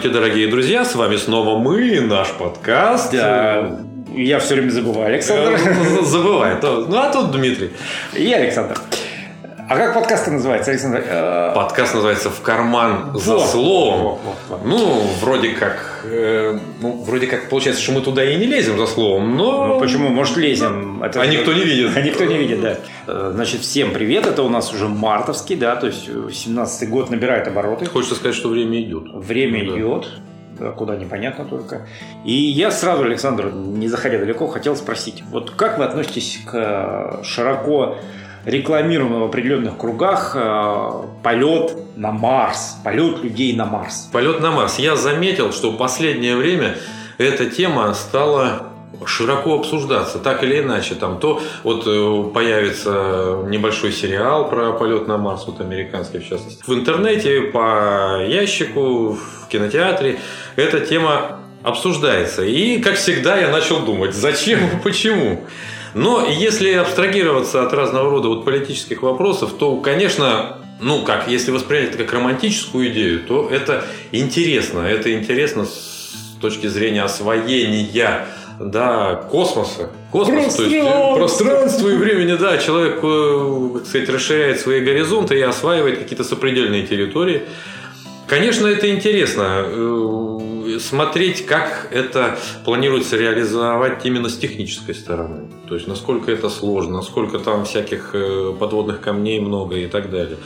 Здравствуйте, дорогие друзья, с вами снова мы, наш подкаст. Да, я все время забываю, Александр. Забывай. Ну, а тут Дмитрий. И Александр. А как подкаст называется, Александр? Э, подкаст называется «В карман за вот, словом». Вот, вот, вот. Ну, вроде как, э, ну, вроде как получается, что мы туда и не лезем за словом, но... Ну, почему? Может, лезем. Это... А никто не видит. А никто не видит, да. Э, значит, всем привет. Это у нас уже мартовский, да, то есть 17-й год набирает обороты. Хочется сказать, что время идет. Время ну, да. идет куда непонятно только. И я сразу, Александр, не заходя далеко, хотел спросить, вот как вы относитесь к широко рекламируем в определенных кругах э, полет на Марс, полет людей на Марс. Полет на Марс. Я заметил, что в последнее время эта тема стала широко обсуждаться, так или иначе. Там то вот э, появится небольшой сериал про полет на Марс, вот американский в частности. В интернете, по ящику, в кинотеатре эта тема обсуждается. И, как всегда, я начал думать, зачем и почему. Но если абстрагироваться от разного рода вот политических вопросов, то, конечно, ну как, если воспринять это как романтическую идею, то это интересно. Это интересно с точки зрения освоения да, космоса. Космос, то есть э, пространство и времени, да, человек, э, так сказать, расширяет свои горизонты и осваивает какие-то сопредельные территории. Конечно, это интересно э, смотреть, как это планируется реализовать именно с технической стороны. То есть, насколько это сложно, насколько там всяких э, подводных камней много и так далее.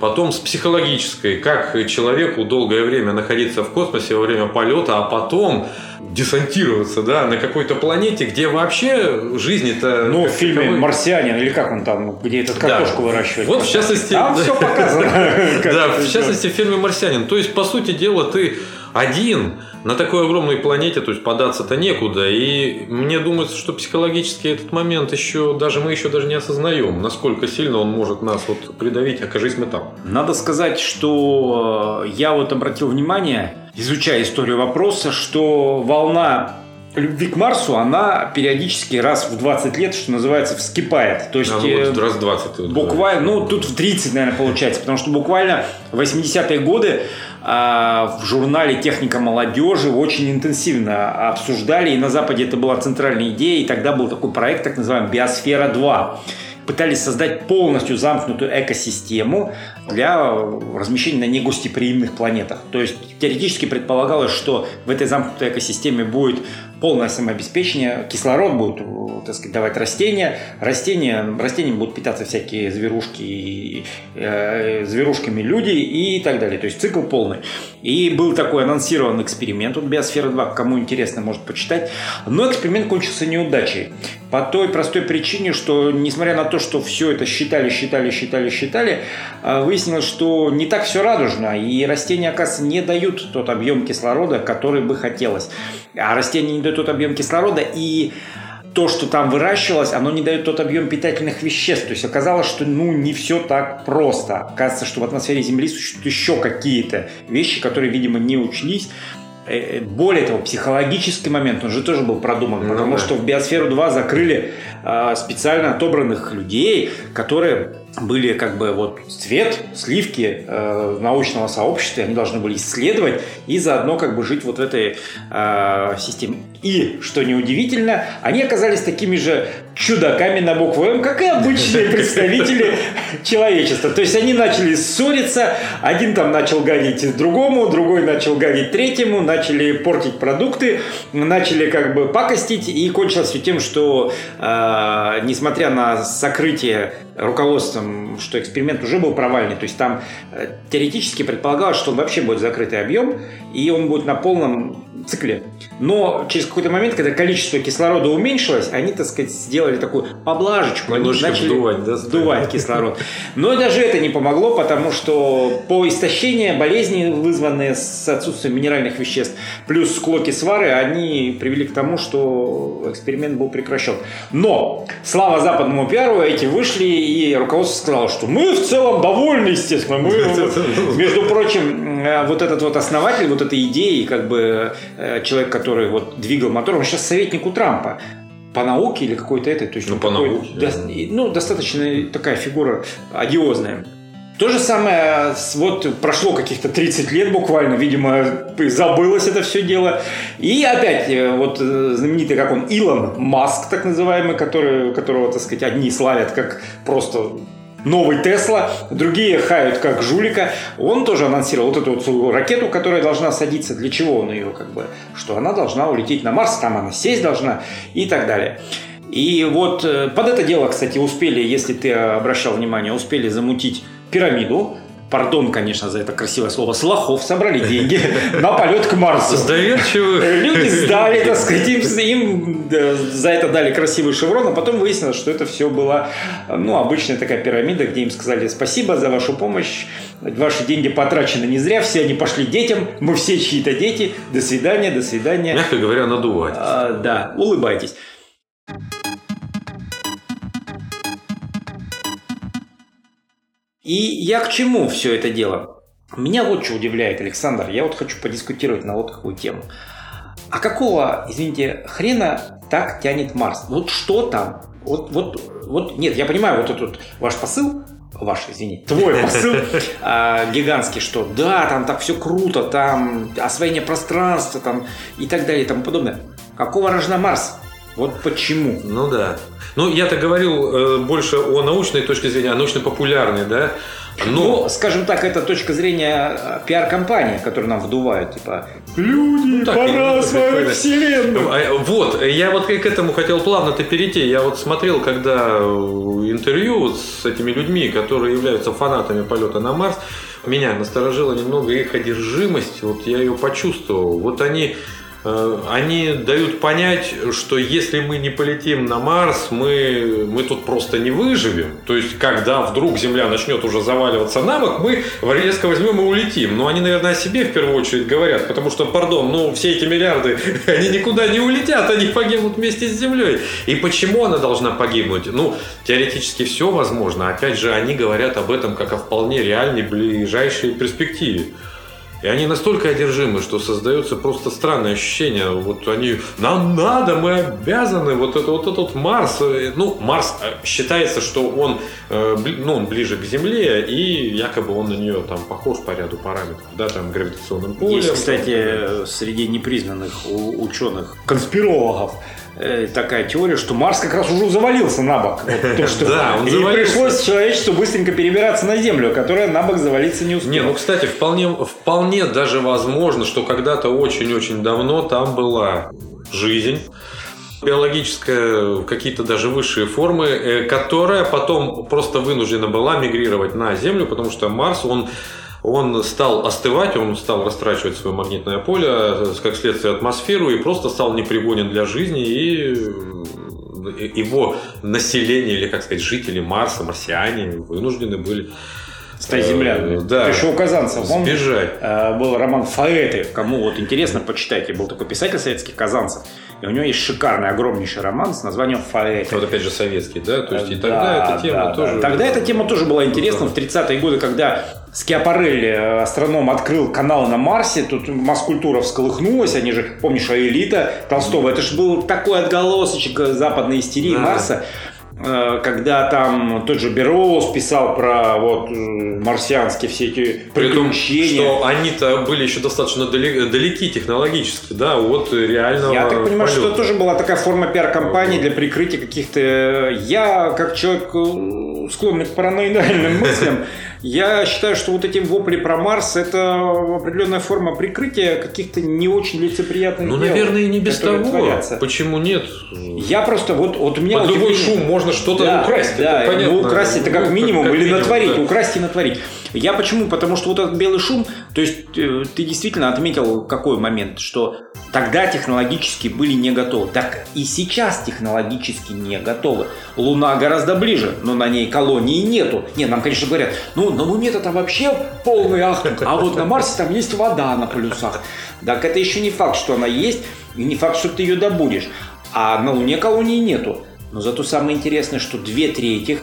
Потом с психологической, как человеку долгое время находиться в космосе во время полета, а потом десантироваться да, на какой-то планете, где вообще жизнь-то... Ну, в фильме таковой... «Марсианин» или как он там, где этот картошку да. выращивает. Вот в частности... Там все показано. Да, в частности в фильме «Марсианин». То есть, по сути дела, ты один на такой огромной планете, то есть податься-то некуда. И мне думается, что психологически этот момент еще даже мы еще даже не осознаем, насколько сильно он может нас вот придавить, окажись мы там. Надо сказать, что э, я вот обратил внимание, изучая историю вопроса, что волна любви к Марсу, она периодически раз в 20 лет, что называется, вскипает. То есть, а, ну, вот раз в 20. Буквально, ну, тут в 30, наверное, получается, потому что буквально в 80-е годы в журнале «Техника молодежи» очень интенсивно обсуждали, и на Западе это была центральная идея, и тогда был такой проект, так называемый «Биосфера-2» пытались создать полностью замкнутую экосистему для размещения на негостеприимных планетах. То есть теоретически предполагалось, что в этой замкнутой экосистеме будет полное самообеспечение, кислород будет, так сказать, давать растения, растения, растениями будут питаться всякие зверушки, э, зверушками люди и так далее. То есть цикл полный. И был такой анонсирован эксперимент, вот Биосфера 2, кому интересно, может почитать. Но эксперимент кончился неудачей. По той простой причине, что несмотря на то, что все это считали, считали, считали, считали, э, выяснилось, что не так все радужно, и растения, оказывается, не дают тот объем кислорода, который бы хотелось. А растения не дают тот объем кислорода, и то, что там выращивалось, оно не дает тот объем питательных веществ. То есть оказалось, что ну не все так просто. Оказывается, что в атмосфере Земли существуют еще какие-то вещи, которые, видимо, не учлись. Э, э, более того, психологический момент, он же тоже был продуман, ну, потому да. что в Биосферу 2 закрыли специально отобранных людей, которые были как бы вот цвет, сливки э, научного сообщества, они должны были исследовать и заодно как бы жить вот в этой э, системе. И, что неудивительно, они оказались такими же чудаками на букву М, как и обычные представители человечества. То есть они начали ссориться, один там начал гадить другому, другой начал гадить третьему, начали портить продукты, начали как бы пакостить, и кончилось все тем, что э, несмотря на сокрытие руководством, что эксперимент уже был провальный, то есть там э, теоретически предполагалось, что он вообще будет закрытый объем, и он будет на полном цикле. Но через какой-то момент, когда количество кислорода уменьшилось, они, так сказать, сделали такую поблажечку. Они начали вдувать, да, сдувать кислород. Но даже это не помогло, потому что по истощению болезни, вызванные с отсутствием минеральных веществ, плюс склоки свары, они привели к тому, что эксперимент был прекращен. Но, слава западному пиару, эти вышли, и руководство сказало, что мы в целом довольны, естественно. Мы, между прочим, э, вот этот вот основатель вот этой идеи, как бы Э, человек, который вот двигал мотором, он сейчас советник у Трампа по науке или какой-то этой, то есть ну, по науке, до, ну достаточно такая фигура одиозная. То же самое, вот прошло каких-то 30 лет буквально, видимо, забылось это все дело. И опять, э, вот э, знаменитый, как он, Илон Маск, так называемый, который, которого, так сказать, одни славят как просто новый Тесла, другие хают как жулика. Он тоже анонсировал вот эту вот ракету, которая должна садиться. Для чего он ее, как бы, что она должна улететь на Марс, там она сесть должна и так далее. И вот э, под это дело, кстати, успели, если ты обращал внимание, успели замутить пирамиду, пардон, конечно, за это красивое слово, с лохов собрали деньги на полет к Марсу. Сдающие. Люди сдали, так сказать, им, им за это дали красивый шеврон, а потом выяснилось, что это все была ну, обычная такая пирамида, где им сказали спасибо за вашу помощь, ваши деньги потрачены не зря, все они пошли детям, мы все чьи-то дети, до свидания, до свидания. Мягко говоря, надувать. А, да, улыбайтесь. И я к чему все это дело? Меня вот что удивляет, Александр. Я вот хочу подискутировать на вот какую тему. А какого, извините, хрена так тянет Марс? Вот что там? Вот, вот, вот, нет, я понимаю вот этот ваш посыл, ваш, извини, твой посыл а, гигантский, что да, там так все круто, там освоение пространства, там и так далее и тому подобное. Какого рожна Марс? Вот почему? Ну да. Ну, я-то говорил э, больше о научной точке зрения, о научно-популярной, да. Но... Ну, скажем так, это точка зрения э, пиар-компании, которую нам вдувают, типа «Люди, ну, так, пора осваивать вселенную». А, вот, я вот к этому хотел плавно-то перейти. Я вот смотрел, когда интервью с этими людьми, которые являются фанатами полета на Марс, меня насторожила немного их одержимость, вот я ее почувствовал. Вот они Э, они дают понять, что если мы не полетим на Марс, мы, мы тут просто не выживем. То есть, когда вдруг Земля начнет уже заваливаться на бок, мы резко возьмем и улетим. Но они, наверное, о себе в первую очередь говорят, потому что, пардон, ну, все эти миллиарды, они никуда не улетят, они погибнут вместе с Землей. И почему она должна погибнуть? Ну, теоретически все возможно. Опять же, они говорят об этом как о вполне реальной ближайшей перспективе. И они настолько одержимы, что создается просто странное ощущение. Вот они, нам надо, мы обязаны, вот это вот этот Марс. Э, ну, Марс э, считается, что он, э, ну, он ближе к Земле, и якобы он на нее там похож по ряду параметров, да, там гравитационным полем. Есть, кстати, среди непризнанных ученых, конспирологов, такая теория, что Марс как раз уже завалился на бок. Вот, то, что да, он и завалился. пришлось человечеству быстренько перебираться на Землю, которая на бок завалиться не успела. Не, ну, кстати, вполне, вполне даже возможно, что когда-то очень-очень давно там была жизнь биологическая, какие-то даже высшие формы, э, которая потом просто вынуждена была мигрировать на Землю, потому что Марс, он он стал остывать, он стал растрачивать свое магнитное поле, как следствие атмосферу, и просто стал непригоден для жизни, и его население, или, как сказать, жители Марса, марсиане вынуждены были Стать землянами. Э, да. Еще у казанцев. Сбежать. Э, был роман «Фаэты». Кому вот интересно, почитайте. Был такой писатель советских казанцев. И у него есть шикарный, огромнейший роман с названием «Фаэты». Вот опять же советский, да? То есть и тогда да, эта тема да, тоже... Да. Тогда эта тема тоже была интересна. В 30-е годы, когда Скиапарелли, э, астроном, открыл канал на Марсе, тут маскультура всколыхнулась, они же, помнишь, элита Толстого, это же был такой отголосочек западной истерии да. Марса. Э, когда там тот же Бероуз писал про вот марсианские все эти приключения. что они-то были еще достаточно далеки технологически, да, вот реально. Я так понимаю, полета. что это тоже была такая форма пиар-компании для прикрытия каких-то... Я, как человек э, склонный к параноидальным мыслям, я считаю, что вот эти вопли про Марс это определенная форма прикрытия каких-то не очень лицеприятных Ну, дел, наверное, и не без того. Творятся. Почему нет? Я просто вот, вот у меня... Под любой шум можно что-то да, украсть. Да, это понятно. ну украсть это как минимум, как или минимум, натворить, да. украсть и натворить. Я почему? Потому что вот этот белый шум, то есть э, ты действительно отметил какой момент, что тогда технологически были не готовы. Так и сейчас технологически не готовы. Луна гораздо ближе, но на ней колонии нету. Нет, нам, конечно, говорят, ну, на Луне это вообще полный ахтунг, а вот на Марсе там есть вода на полюсах. Так это еще не факт, что она есть, и не факт, что ты ее добудешь. А на Луне колонии нету. Но зато самое интересное, что две трети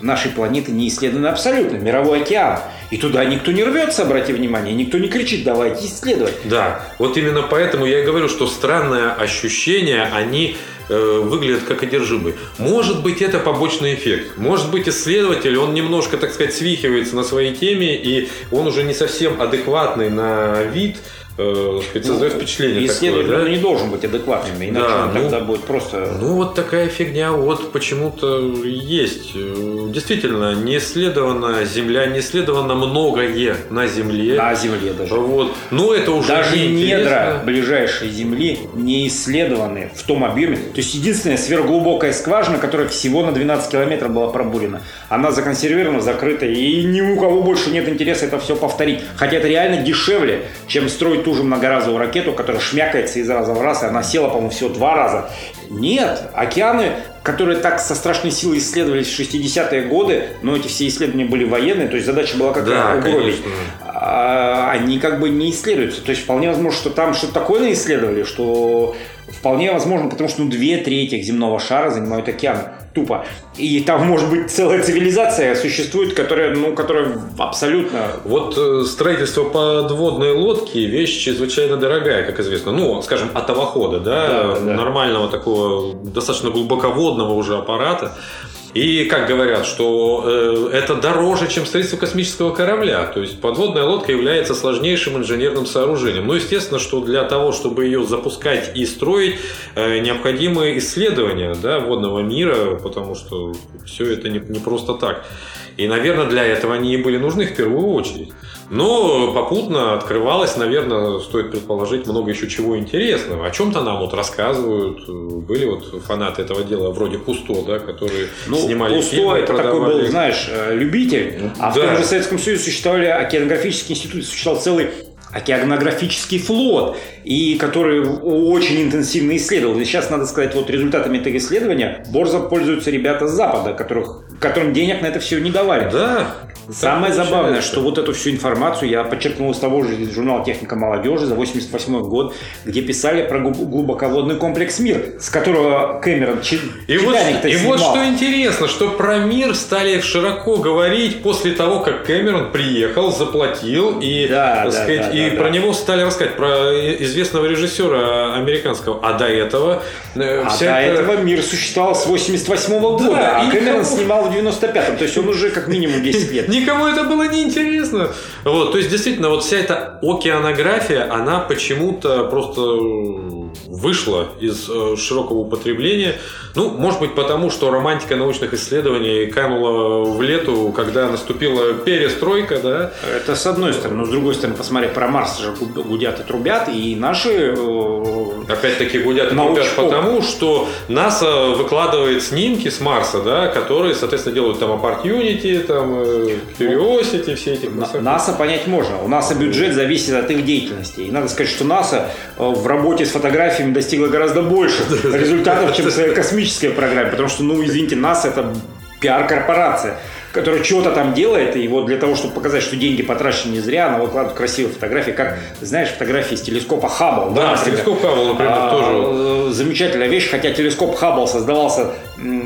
нашей планеты не исследованы абсолютно. Мировой океан. И туда никто не рвется, обрати внимание, никто не кричит, давайте исследовать. Да, вот именно поэтому я и говорю, что странное ощущение, они э, выглядят как одержимые. Может быть, это побочный эффект. Может быть, исследователь, он немножко, так сказать, свихивается на своей теме, и он уже не совсем адекватный на вид, э, создает ну, впечатление Исследователь такое, да? не должен быть адекватным, иначе да, он ну, тогда будет просто... Ну, вот такая фигня вот почему-то есть. Действительно, не исследована Земля, не исследовано многое на Земле. На Земле даже. Вот. Но это уже Даже недра ближайшей Земли не исследованы в том объеме. То есть, единственная сверхглубокая скважина, которая всего на 12 километров была пробурена, она законсервирована, закрыта, и ни у кого больше нет интереса это все повторить. Хотя это реально дешевле, чем строить ту же многоразовую ракету, которая шмякается из раза в раз, и она села, по-моему, всего два раза. Нет, океаны, которые так со страшной силой исследовались в 60-е годы, но эти все исследования были военные, то есть задача была какая? Да, угробить. А, они как бы не исследуются. То есть вполне возможно, что там что-то такое исследовали, что вполне возможно, потому что ну, две трети земного шара занимают океаны тупо. И там, может быть, целая цивилизация существует, которая, ну, которая абсолютно... Вот э, строительство подводной лодки – вещь чрезвычайно дорогая, как известно. Ну, скажем, атовохода, да, да, да. нормального такого, достаточно глубоководного уже аппарата. И как говорят, что э, это дороже, чем строительство космического корабля. То есть подводная лодка является сложнейшим инженерным сооружением. Ну, естественно, что для того, чтобы ее запускать и строить, э, необходимы исследования да, водного мира, потому что все это не, не просто так. И, наверное, для этого они и были нужны в первую очередь. Но попутно открывалось, наверное, стоит предположить, много еще чего интересного. О чем-то нам вот рассказывают. Были вот фанаты этого дела, вроде Кусто, да, которые ну, снимали Кусто фильмы, это продавали. такой был, знаешь, э, любитель. А да. в том же Советском Союзе существовали океанографические институты, существовал целый океанографический флот, и который очень интенсивно исследовал. И сейчас, надо сказать, вот результатами этого исследования борзо пользуются ребята с Запада, которых, которым денег на это все не давали. Да. Самое забавное, что вот эту всю информацию я подчеркнул из того же журнала «Техника молодежи» за 88 год, где писали про глубоководный комплекс «Мир», с которого Кэмерон И, вот, и вот что интересно, что про «Мир» стали широко говорить после того, как Кэмерон приехал, заплатил, и, да, да, сказать, да, и да, про да. него стали рассказать, про известного режиссера американского. А до этого... Э, а до это... этого «Мир» существовал с 88 года, да, а Кэмерон никого... снимал в 95-м, то есть он уже как минимум 10 лет. Никому это было неинтересно. Вот, то есть, действительно, вот вся эта океанография, она почему-то просто вышла из э, широкого употребления. Ну, может быть, потому что романтика научных исследований канула в лету, когда наступила перестройка, да? Это с одной стороны. Но с другой стороны, посмотри, про Марс же гудят и трубят, и наши... Э, Опять-таки гудят и трубят потому, что НАСА выкладывает снимки с Марса, да, которые, соответственно, делают там Opportunity, там э, Curiosity, все эти... НАСА понять можно. У НАСА бюджет зависит от их деятельности. И надо сказать, что НАСА в работе с фотографиями достигла гораздо больше результатов, чем своя космическая программа. Потому что, ну, извините, НАСА это пиар-корпорация которая что-то там делает, и вот для того, чтобы показать, что деньги потрачены не зря, она выкладывает красивые фотографии, как, знаешь, фотографии с телескопа Хаббл. Да, да телескоп Хаббл, например, а, тоже. Замечательная вещь, хотя телескоп Хаббл создавался,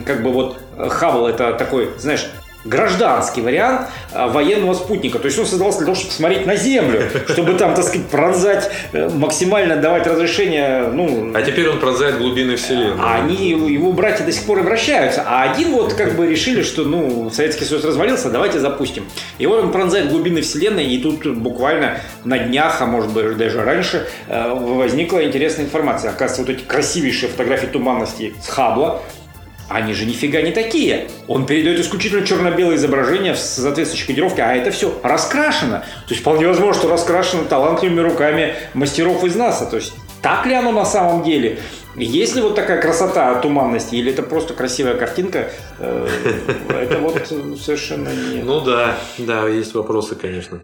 как бы вот Хаббл это такой, знаешь, гражданский вариант а, военного спутника. То есть он создавался для того, чтобы смотреть на Землю, чтобы там, так сказать, пронзать, э, максимально давать разрешение. Ну, а теперь он пронзает глубины Вселенной. А они, его братья до сих пор и вращаются. А один вот как бы решили, что ну, Советский Союз развалился, давайте запустим. И вот он пронзает глубины Вселенной, и тут буквально на днях, а может быть даже раньше, э, возникла интересная информация. Оказывается, вот эти красивейшие фотографии туманности с Хаббла, они же нифига не такие. Он передает исключительно черно-белое изображение с соответствующей кодировкой, а это все раскрашено. То есть вполне возможно, что раскрашено талантливыми руками мастеров из НАСА. То есть так ли оно на самом деле? Есть ли вот такая красота туманности, или это просто красивая картинка? Э, это вот совершенно нет. Ну да, да, есть вопросы, конечно.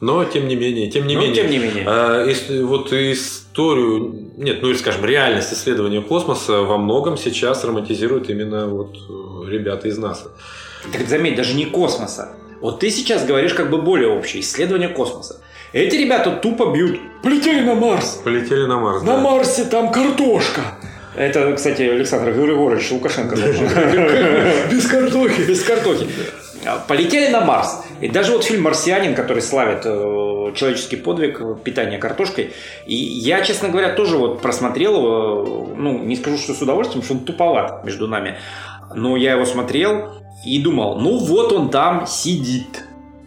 Но тем не менее, тем не Но, менее, тем не менее. А, если, вот историю, нет, ну или скажем, реальность исследования космоса во многом сейчас романтизируют именно вот э, ребята из НАСА. Так заметь, даже не космоса. Вот ты сейчас говоришь как бы более общее, исследование космоса. Эти ребята тупо бьют. Полетели на Марс. Полетели на Марс. На да. Марсе там картошка. Это, кстати, Александр Григорьевич Лукашенко. Без картохи. Без картохи. Полетели на Марс. И даже вот фильм «Марсианин», который славит э, человеческий подвиг питания картошкой. И я, честно говоря, тоже вот просмотрел его, ну, не скажу, что с удовольствием, что он туповат между нами. Но я его смотрел и думал, ну вот он там сидит.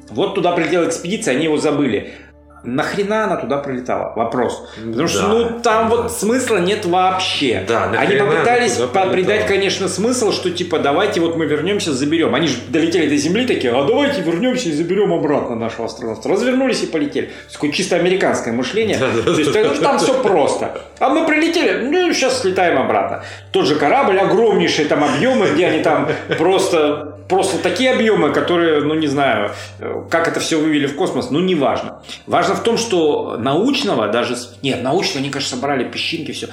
Вот туда прилетела экспедиция, они его забыли. Нахрена она туда прилетала? Вопрос. Потому что, Да, ну, там да. вот смысла нет вообще. Да, Они попытались придать, конечно, смысл, что типа давайте вот мы вернемся, заберем. Они же долетели до Земли такие, а давайте вернемся и заберем обратно нашего астронавта. Развернулись и полетели. Такое чисто американское мышление. То есть ну, там все просто. А мы прилетели, ну сейчас слетаем обратно. Тот же корабль, огромнейшие там объемы, где они там просто Просто такие объемы, которые, ну не знаю, э, как это все вывели в космос, ну не важно. Важно в том, что научного даже... Нет, научного, они, конечно, собрали песчинки, все.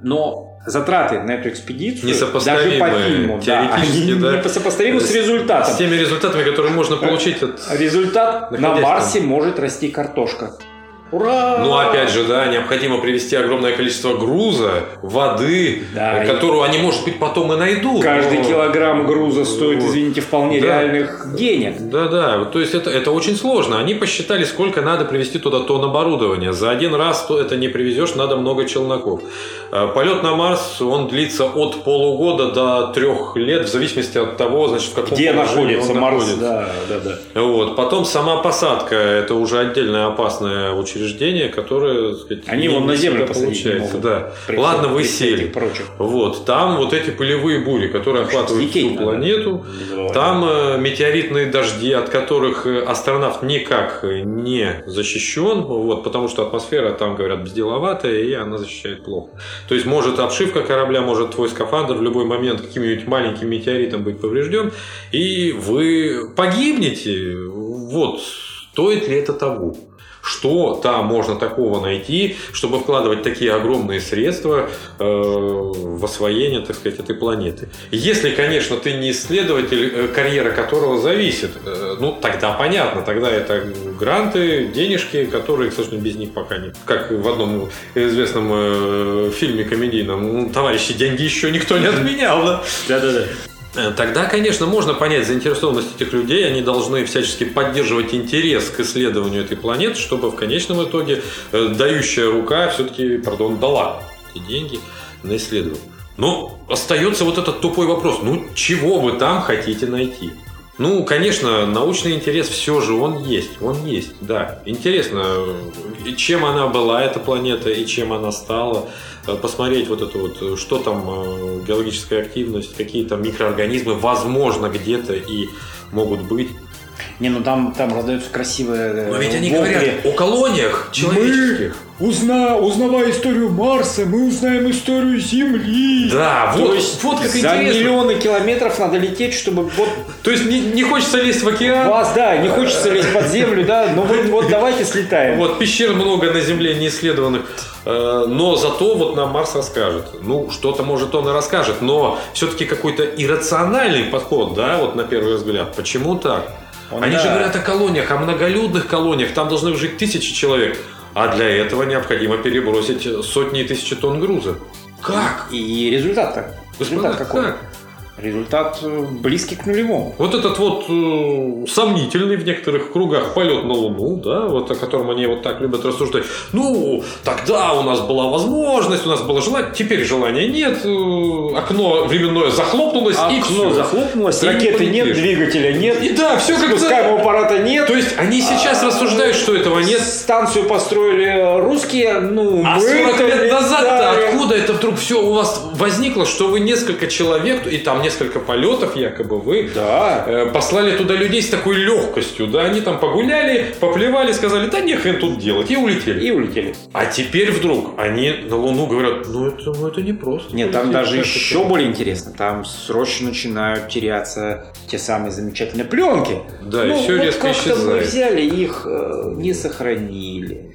Но затраты на эту экспедицию, даже по фильму, да, они да. не сопоставимы с результатом. С теми результатами, которые можно получить от... Результат на Марсе может расти картошка. Ура! Ну, опять же, да, необходимо привезти огромное количество груза, воды, Да, которую они, может быть, потом и найдут. Каждый но- килограмм груза стоит, Вот. извините, вполне Да. реальных денег. Да-да, то есть это, это очень сложно. Они посчитали, сколько надо привезти туда тонн оборудования. За один раз то это не привезешь, надо много челноков. Э, Полет на Марс, он длится от полугода до трех лет, в зависимости от того, значит, в каком Где находится Марс? находится. Да, да, да. Вот. Потом сама посадка, это уже отдельное опасное учреждение, которое, так сказать, Они вон на Землю получается. Да. Ладно, вы сели. прочих. Вот, там вот эти пылевые бури, которые охватывают всю планету. Там э, метеоритные дожди, от которых э, астронавт никак э, не защищен, вот, потому что атмосфера там, говорят, безделоватая, и она защищает плохо. То есть может обшивка корабля, может твой скафандр в любой момент каким-нибудь маленьким метеоритом быть поврежден, и вы погибнете. Вот, стоит ли это того? Что там можно такого найти, чтобы вкладывать такие огромные средства э, в освоение, так сказать, этой планеты? Если, конечно, ты не исследователь, э, карьера которого зависит, э, ну, тогда понятно, тогда это гранты, денежки, которые, к сожалению, без них пока не... Как в одном известном э, фильме комедийном, товарищи, деньги еще никто не отменял, да? Да-да-да. Э, Тогда, конечно, можно понять заинтересованность этих людей. Они должны всячески поддерживать интерес к исследованию этой планеты, чтобы в конечном итоге э, дающая рука все-таки, пардон, дала эти деньги на исследование. Но остается вот этот тупой вопрос. Ну, чего вы там хотите найти? Ну, конечно, научный интерес все же он есть, он есть, да. Интересно, э, чем она была, эта планета, и чем она стала. Э, Посмотреть вот это вот, э, что там, э, геологическая активность, какие там микроорганизмы, возможно, где-то и могут быть. Не, ну там, там раздаются красивые Но ведь они вопли. говорят о колониях человеческих. Узна, узнавая историю Марса, мы узнаем историю Земли. Да, То вот, есть вот как за интересно. миллионы километров надо лететь, чтобы вот То есть не, не хочется лезть в океан. вас, да, не хочется лезть под землю, да, но вот, вот давайте слетаем. Вот пещер много на Земле не исследованных, э, но зато вот нам Марс расскажет. Ну, что-то может он и расскажет, но все-таки какой-то иррациональный подход, да, вот на первый взгляд. Почему так? Он, Они да. же говорят о колониях, о многолюдных колониях, там должны жить тысячи человек, а для этого необходимо перебросить сотни и тысячи тонн груза. Как? И результат-то? Господа, Результат какой? как? Результат э, близкий к нулевому. Вот этот вот э, сомнительный в некоторых кругах полет на Луну, да, вот о котором они вот так любят рассуждать. Ну, тогда у нас была возможность, у нас было желание, теперь желания нет, э, окно временное захлопнулось и Окно всё. захлопнулось, И не ракеты нет, полетишь. двигателя нет, И да, все как спускаемого аппарата нет. То есть они сейчас рассуждают, что этого нет. Станцию построили русские, ну, А мы 40 лет назад летали. откуда это вдруг все у вас возникло, что вы несколько человек, и там несколько полетов якобы вы Да. Э, послали туда людей с такой легкостью, да, они там погуляли, поплевали, сказали, да не хрен тут делать, и улетели. И улетели. А теперь вдруг они на Луну говорят, ну это, ну, это не просто. Нет, там даже как еще это?» более интересно. Там срочно начинают теряться те самые замечательные пленки. Да, и Ну, все вот резко мы исчезает. взяли их, э, не сохранили.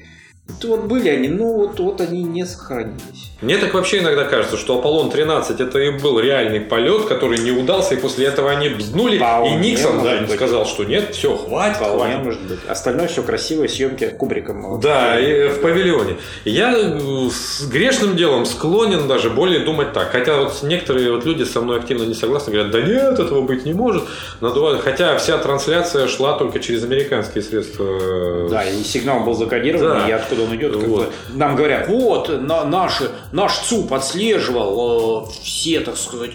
Вот были они, но вот, вот они не сохранились. Мне так вообще иногда кажется, что Аполлон-13 это и был реальный полет, который не удался, и после этого они бзднули, Вполне и Никсон да, быть. сказал, что нет, все, хватит, Вполне хватит. может быть. Остальное все красивые съемки Кубриком. Да, и в павильоне. Я э, с грешным делом склонен даже более думать так. Хотя вот некоторые вот люди со мной активно не согласны, говорят, да нет, этого быть не может. Надувают. Хотя вся трансляция шла только через американские средства. Да, и сигнал был закодирован, Да. и откуда он идет. Вот. бы. Нам говорят, вот, на, наши, наш ЦУП отслеживал э, все, так сказать,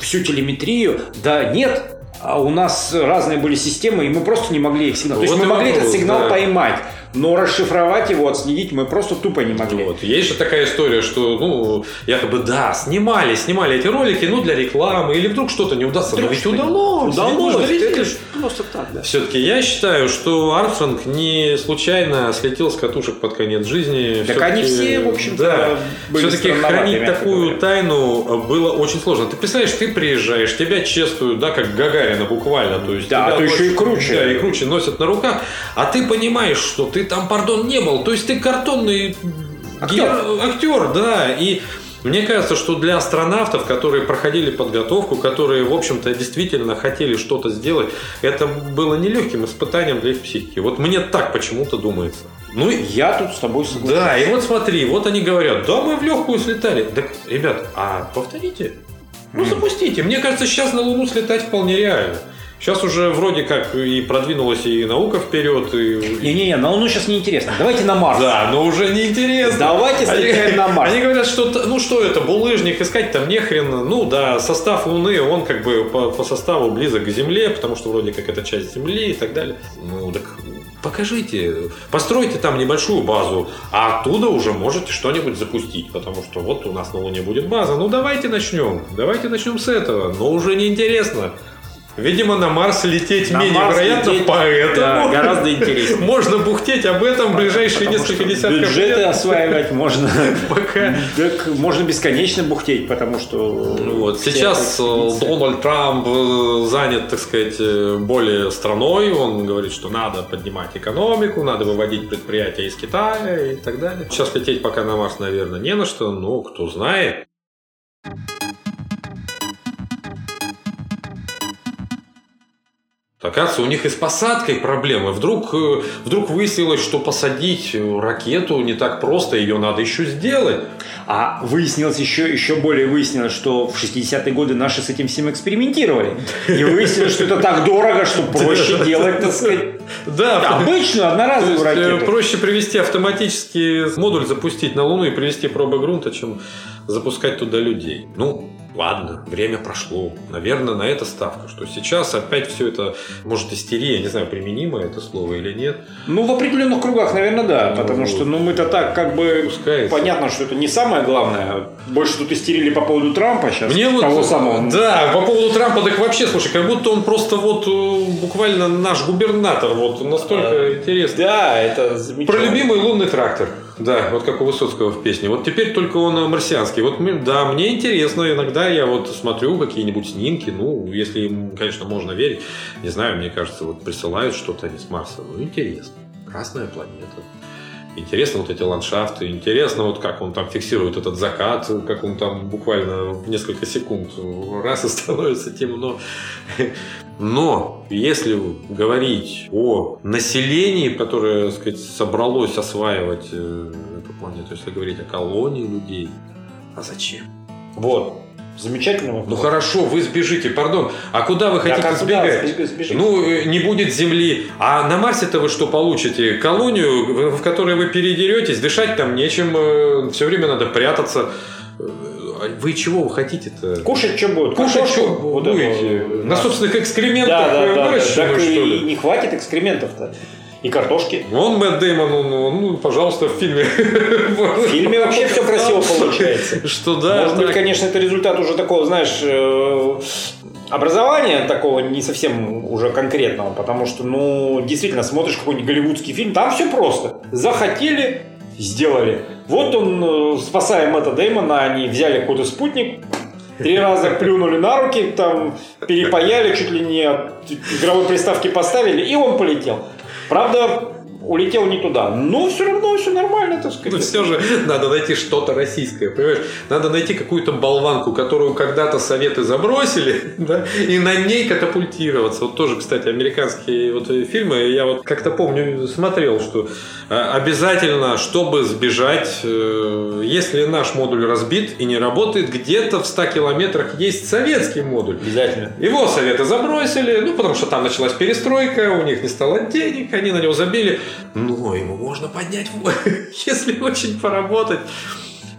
всю телеметрию. Да нет, а у нас разные были системы, и мы просто не могли их сигнал. То есть Вот мы могли вопрос, этот сигнал да. поймать, но расшифровать его, отследить мы просто тупо не могли. Вот. Есть же такая история, что, ну, якобы, да, снимали, снимали эти ролики, ну, для рекламы, или вдруг что-то не удастся. Но Вдруг ведь что-то не- удалось. Удалось, ведь это ведь- ж просто так, да. Все-таки я считаю, что Армстронг не случайно слетел с катушек под конец жизни. Так Всё-таки- они все, в общем-то, да. были Все-таки хранить такую говоря. тайну было очень сложно. Ты представляешь, ты приезжаешь, тебя чествуют, да, как Гагарина буквально. То есть Да, а то еще и круче. Да, и круче носят на руках. А ты понимаешь, что ты там, пардон, не был. То есть ты картонный Актер. гер- актер, да. И мне кажется, что для астронавтов, которые проходили подготовку, которые, в общем-то, действительно хотели что-то сделать, это было нелегким испытанием для их психики. Вот мне так почему-то думается. Ну Я тут с тобой согласен. да, и вот смотри, вот они говорят, да, мы в легкую слетали. Так, ребят, а повторите? Ну, запустите. Мне кажется, сейчас на Луну слетать вполне реально. Сейчас уже вроде как и продвинулась и наука вперед, и... Не-не-не, на Луну сейчас неинтересно. Давайте на Марс. Да, но уже неинтересно. Давайте слетаем на Марс. Они говорят, что ну что это, булыжник искать там нехрен. Ну да, состав Луны, он как бы по, по составу близок к Земле, потому что вроде как это часть Земли и так далее. Ну так покажите, постройте там небольшую базу, а оттуда уже можете что-нибудь запустить, потому что вот у нас на Луне будет база. Ну давайте начнем, давайте начнем с этого, но уже неинтересно. Видимо, на Марс лететь На менее Марс вероятно, лететь, поэтому да, гораздо интереснее. можно бухтеть об этом в ближайшие Потому несколько десятков Бюджеты лет. осваивать можно. Пока. Так можно бесконечно бухтеть, потому что... Ну Вот. Сейчас э, Дональд Трамп э, занят, так сказать, э, более страной. Он говорит, что надо поднимать экономику, надо выводить предприятия из Китая и так далее. Сейчас лететь пока на Марс, наверное, не на что, но кто знает. Оказывается, у них и с посадкой проблемы. Вдруг, э, вдруг выяснилось, что посадить э, ракету не так просто, ее надо еще сделать. А выяснилось еще, еще более выяснилось, что в 60-е годы наши с этим всем экспериментировали. И выяснилось, что это так дорого, что проще делать, так сказать, Да, обычную одноразовую э, ракету. проще привести автоматически модуль, запустить на Луну и привести пробы грунта, чем запускать туда людей. Ну, ладно, время прошло. Наверное, на это ставка, что сейчас опять все это, может, истерия, не знаю, применимо это слово или нет. Ну, в определенных кругах, наверное, да. Потому Ну, что, ну, мы-то так, как бы, Пускается. понятно, что это не самое главное. Больше тут истерили по поводу Трампа сейчас. Мне вот, того самого. да, по поводу Трампа, так вообще, слушай, как будто он просто вот э, буквально наш губернатор, вот настолько интересный. Да, это замечательно. Про любимый лунный трактор. Да, вот как у Высоцкого в песне. Вот теперь только он э, марсианский. Вот да, мне интересно, иногда я вот смотрю какие-нибудь снимки, ну, если им, конечно, можно верить. Не знаю, мне кажется, вот присылают что-то они с Марса. Ну, интересно. Красная планета. Интересно вот эти ландшафты, интересно вот как он там фиксирует этот закат, как он там буквально в несколько секунд раз и становится темно. Но если говорить о населении, которое, так сказать, собралось осваивать э, эту планету, если говорить о колонии людей, а зачем? Вот. Замечательно. Ну хорошо, вы сбежите, пардон. А куда вы хотите а куда сбегать? сбег- сбежите? Ну, э, не будет земли. А на Марсе-то вы что получите? Колонию, в в которой вы передеретесь, дышать там нечем, все время надо прятаться. Вы чего вы хотите-то? Кушать что будет? Кушать что Вот будете? это, На собственных экскрементах Да, да, э, да, да. Так что и ли? не хватит экскрементов-то. И картошки. Он Мэтт Дэймон, он, он, ну, пожалуйста, в фильме. В фильме вообще все красиво получается. Что да, Может быть, конечно, это результат уже такого, знаешь, э, образования такого не совсем уже конкретного, потому что, ну, действительно, смотришь какой-нибудь голливудский фильм, там все просто. Захотели, сделали. Вот он, э, спасая Мэтта Дэймона, они взяли какой-то спутник, Три раза плюнули на руки, там перепаяли, чуть ли не игровой приставки поставили, и он полетел. Правда, улетел не туда. Но все равно все нормально, так сказать. Но все же надо найти что-то российское, понимаешь? Надо найти какую-то болванку, которую когда-то советы забросили, да, и на ней катапультироваться. Вот тоже, кстати, американские вот фильмы, я вот как-то помню, смотрел, что а, обязательно, чтобы сбежать, э, если наш модуль разбит и не работает, где-то в 100 километрах есть советский модуль. Обязательно. Его советы забросили, ну, потому что там началась перестройка, у них не стало денег, они на него забили. Но его можно поднять, если очень поработать.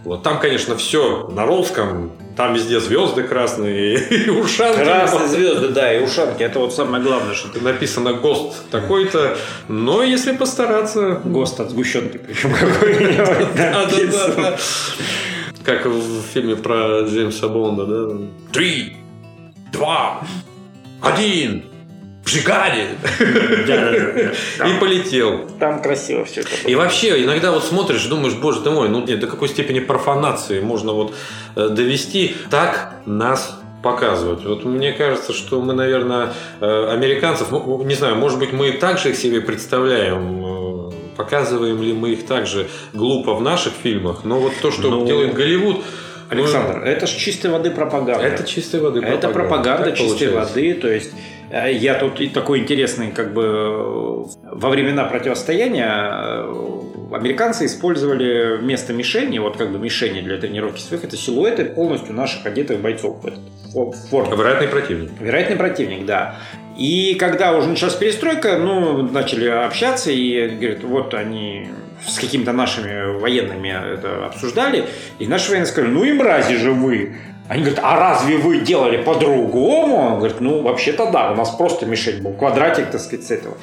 Вот там, конечно, все на русском, там везде звезды красные и ушанки. Красные звезды, да, и ушанки. Это вот самое главное, что написано ГОСТ такой-то. Но если постараться... ГОСТ от сгущенки, причем какой-нибудь. Как в фильме про Джеймса Бонда, да? Три, два, один, бригаде. И полетел. Там красиво все это. И вообще, иногда вот смотришь, думаешь, боже ты мой, ну нет, до какой степени профанации можно вот э, довести. Так нас показывают. Вот мне кажется, что мы, наверное, э, американцев, ну, не знаю, может быть, мы также их себе представляем, э, показываем ли мы их также глупо в наших фильмах, но вот то, что ну, делает Голливуд, Александр, ну, это же чистой воды пропаганда. Это чистой воды пропаганда. Это пропаганда так чистой получается. воды, то есть Э, я тут и такой интересный, как бы во времена противостояния э, американцы использовали вместо мишени, вот как бы мишени для тренировки своих, это силуэты полностью наших одетых бойцов в. Вероятный противник. Вероятный противник, да. И когда уже началась перестройка, ну, начали общаться, и говорят, вот они с какими-то нашими военными это обсуждали, и наши военные сказали, ну и мрази же вы, они говорят, а разве вы делали по-другому? Он говорит, ну, вообще-то да, у нас просто мишень был, квадратик, так сказать, с этого.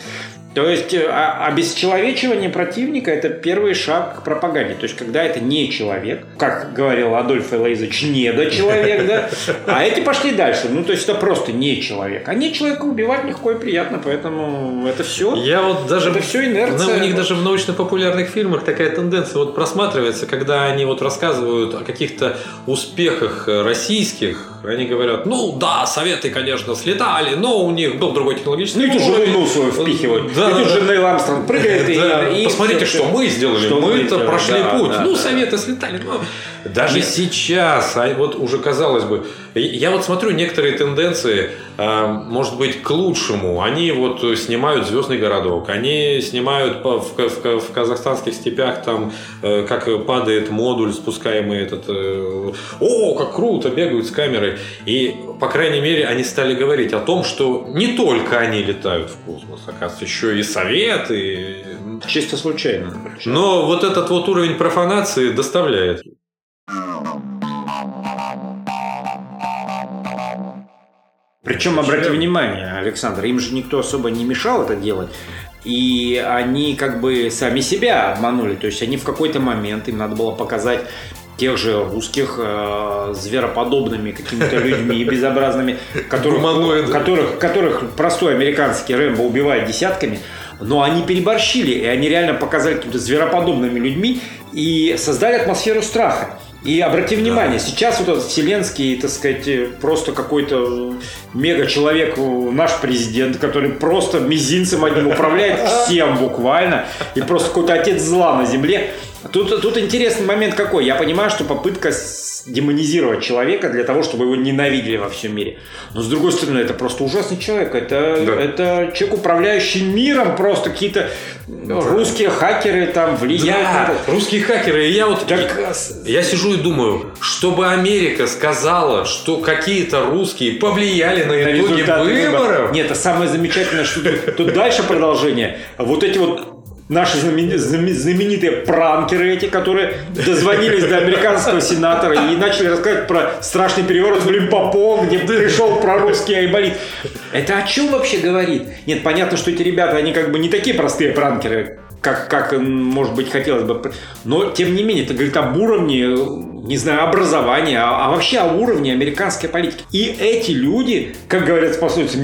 То есть э, а, обесчеловечивание противника – это первый шаг к пропаганде. То есть когда это не человек, как говорил Адольф Элайзович, недочеловек, да, а эти пошли дальше. Ну, то есть это просто не человек. А не человека убивать легко и приятно, поэтому это все. Я вот даже... Это все инерция. У них даже в научно-популярных фильмах такая тенденция вот просматривается, когда они вот рассказывают о каких-то успехах российских, они говорят, ну да, советы, конечно, слетали, но у них был другой технологический Ну и жену свою впихивают. Да, и тут же Нейл Армстронг прыгает. Да, и, посмотрите, что мы сделали. Что мы это прошли да, путь. Да, ну, да. советы слетали. Но даже Нет. сейчас, а вот уже казалось бы, я вот смотрю некоторые тенденции, а, может быть, к лучшему. Они вот снимают «Звездный городок», они снимают в, в, в казахстанских степях там, э, как падает модуль, спускаемый этот. Э, О, как круто, бегают с камерой. И, по крайней мере, они стали говорить о том, что не только они летают в космос, оказывается, еще и Советы. Чисто случайно. Но вот этот вот уровень профанации доставляет. Причем, обрати внимание, Александр, им же никто особо не мешал это делать. И они как бы сами себя обманули. То есть они в какой-то момент, им надо было показать тех же русских э, звероподобными какими-то людьми безобразными, которых, которых, которых простой американский Рэмбо убивает десятками, но они переборщили, и они реально показали какими-то звероподобными людьми и создали атмосферу страха. И обрати внимание, да. сейчас вот этот вселенский, так сказать, просто какой-то мега-человек, наш президент, который просто мизинцем одним управляет всем буквально, и просто какой-то отец зла на земле. Тут, тут интересный момент какой. Я понимаю, что попытка демонизировать человека для того, чтобы его ненавидели во всем мире. Но с другой стороны, это просто ужасный человек. Это, да. это человек, управляющий миром, просто какие-то да. русские хакеры там влияют. Да, русские хакеры. И я вот так... я сижу и думаю, чтобы Америка сказала, что какие-то русские повлияли на, на итоги выборов. Нет, это самое замечательное, что тут дальше продолжение. Вот эти вот наши знаменитые пранкеры эти, которые дозвонились до американского сенатора и начали рассказывать про страшный переворот в Лимпопо, где пришел прорусский айболит. Это о чем вообще говорит? Нет, понятно, что эти ребята, они как бы не такие простые пранкеры, как, как может быть, хотелось бы. Но, тем не менее, это говорит об уровне не знаю, образования, а, а вообще о уровне американской политики. И эти люди, как говорят в пословице,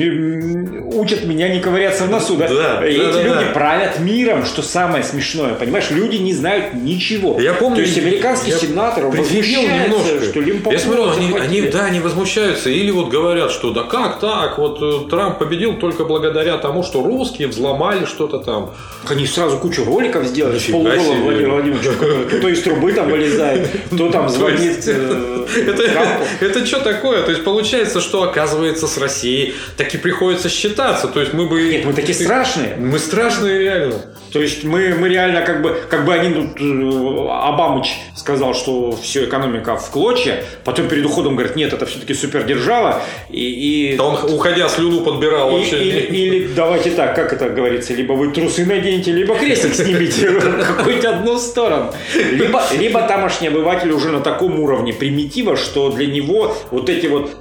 учат меня не ковыряться в носу, да? Да, эти да, люди да. правят миром, что самое смешное, понимаешь? Люди не знают ничего. Я помню, То есть американский я сенатор возмущается, что Я Лимпопо смотрю, они, захватили. они, да, они возмущаются. Или вот говорят, что да как так, вот э, Трамп победил только благодаря тому, что русские взломали что-то там. Они сразу кучу роликов сделали. Владимира Владимировича, который кто из трубы там вылезает, кто там звонит э, Это, Трампу. это что такое? То есть получается, что оказывается с Россией таки приходится считаться. То есть мы бы... Нет, мы такие страшные. Мы страшные реально. То есть мы, мы реально как бы, как бы они тут, э, Обамыч сказал, что все, экономика в клочья, потом перед уходом говорит, нет, это все-таки супердержава, и, и Да он, уходя, слюну подбирал И- вообще. или, или давайте так, как это говорится, либо вы трусы наденете, либо крестик снимите в какую-то одну сторону. Либо, либо тамошний обыватель уже на таком уровне примитива, что для него вот эти вот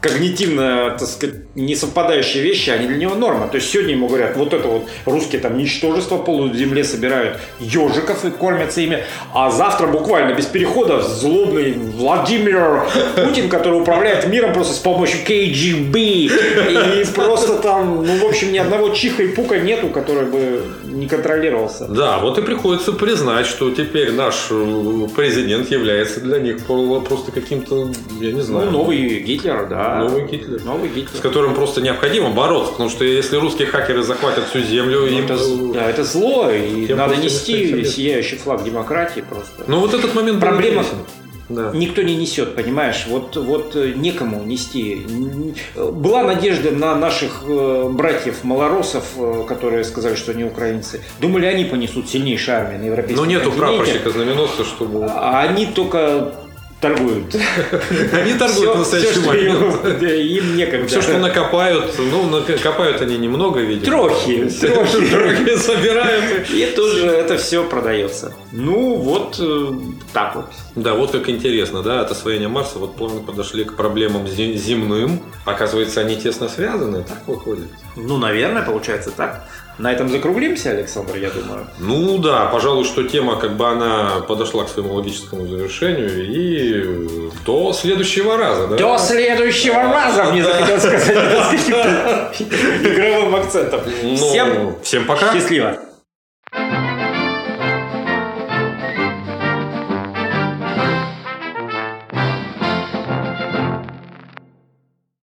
когнитивно, так сказать, несовпадающие вещи, они для него норма. То есть сегодня ему говорят, вот это вот русские там ничтожество полу земле собирают ежиков и кормятся ими, а завтра буквально без перехода злобный Владимир Путин, который управляет миром просто с помощью КГБ и просто там, ну, в общем, ни одного чиха и пука нету, который бы не контролировался. Да, вот и приходится признать, что теперь наш э, президент является для них просто каким-то, я не Ну, знаю, новый Гитлер, да. Новый Гитлер. Новый с Гитлер. Которым просто необходимо бороться, потому что если русские хакеры захватят всю землю, Ну, им... это, да, это зло, и Тем надо нести сияющий флаг демократии просто. Ну вот этот момент Проблема-. Да. Никто не несет, понимаешь? Вот, вот э, некому нести. Была надежда на наших э, братьев малоросов, э, которые сказали, что они украинцы. Думали, они понесут сильнейшую армию на европейском Но нету континенте. прапорщика знаменосца, чтобы... А они только торгуют. Они торгуют в настоящий момент. им, да, им некогда. Все, что накопают, ну, накопают они немного, видимо. Трохи, трохи. Трохи собирают. И тут же это все продается. Ну, вот э, так вот. Да, вот как интересно, да, от освоения Марса вот плавно подошли к проблемам зе- земным. Оказывается, они тесно связаны, так выходит. Ну, наверное, получается так. На этом закруглимся, Александр, я думаю. Ну да, пожалуй, что тема как бы она подошла к своему логическому завершению и до следующего раза, да? До следующего раза, мне захотелось сказать с каким-то игровым акцентом. Ну, Всем всем пока. счастливо.